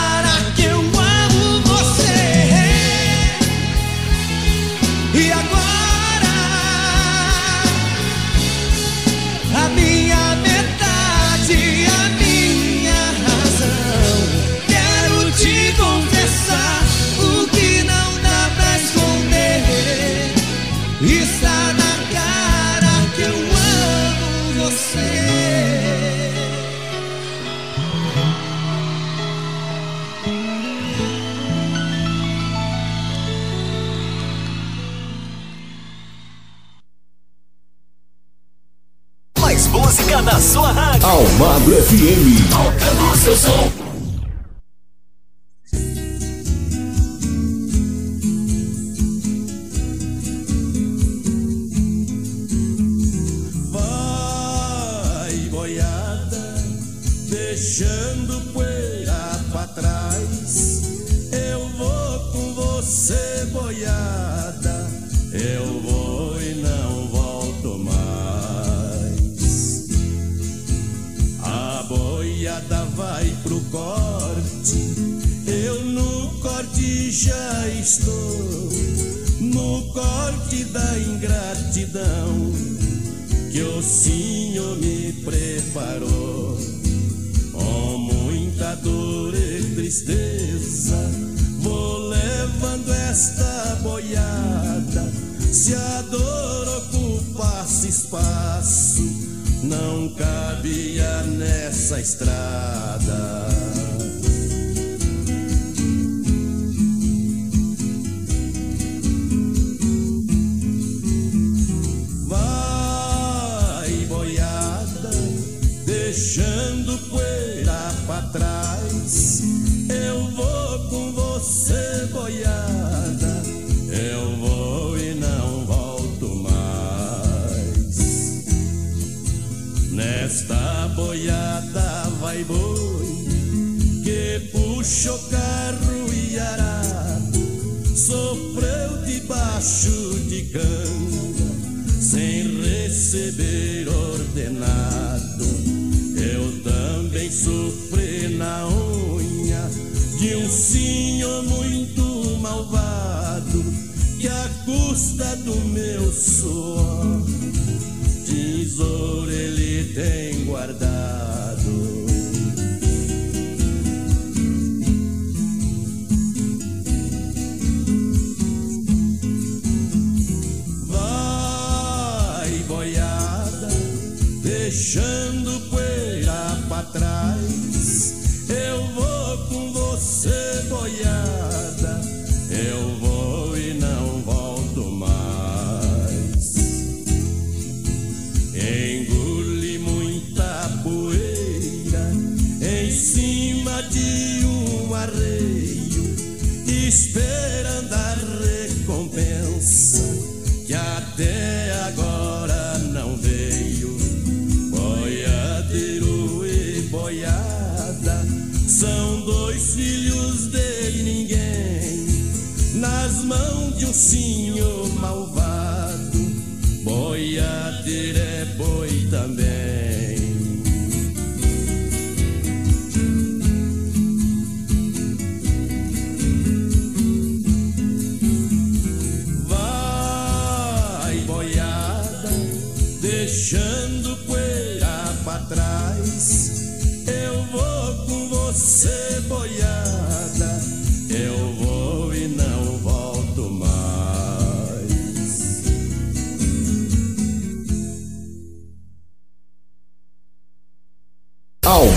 o carro e arado. Sofreu debaixo de canga sem receber ordenado. Eu também sofri na unha de um senhor muito malvado que a custa do meu suor tesouro ele tem guardado. Esperando a recompensa que até agora não veio. Boiadeiro e boiada são dois filhos de ninguém nas mãos de um senhor malvado. Boiadeiro é boi também.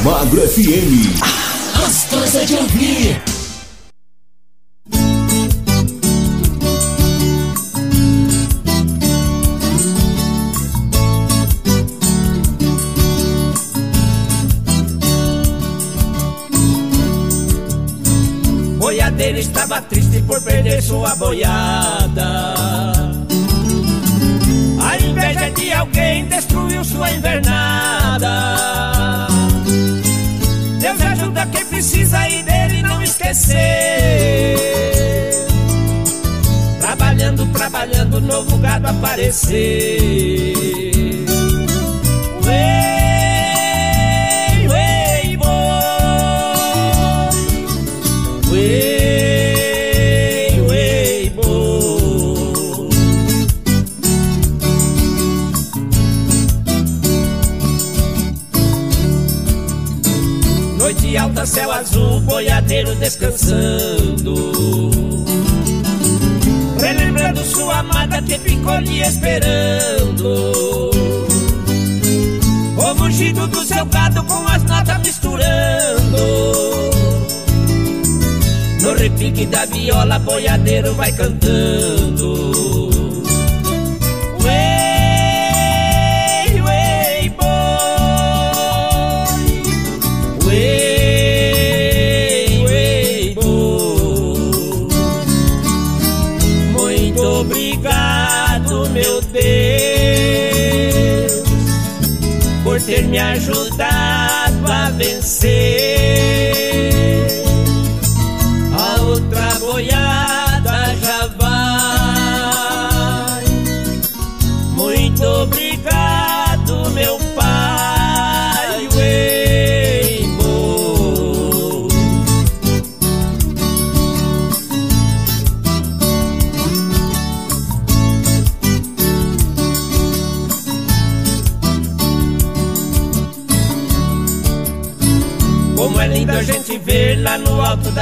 Almagro FM. Gostosa de ouvir. Aparecer. Uei, boi. Uei, uei, boi. Noite alta, céu azul, boiadeiro descansando. Relembrando sua amada que ficou lhe esperando. O mugido do seu gado com as notas misturando. No repique da viola, boiadeiro vai cantando.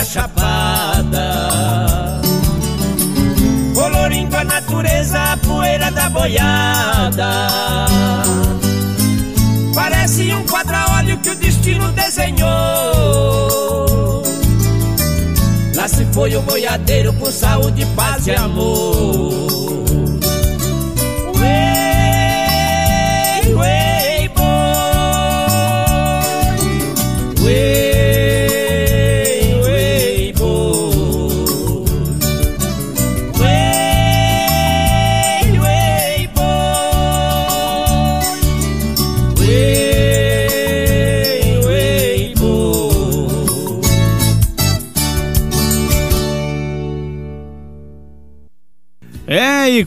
Da chapada. Colorindo a natureza, a poeira da boiada. Parece um quadra-óleo que o destino desenhou. Lá se foi o boiadeiro com saúde, paz e amor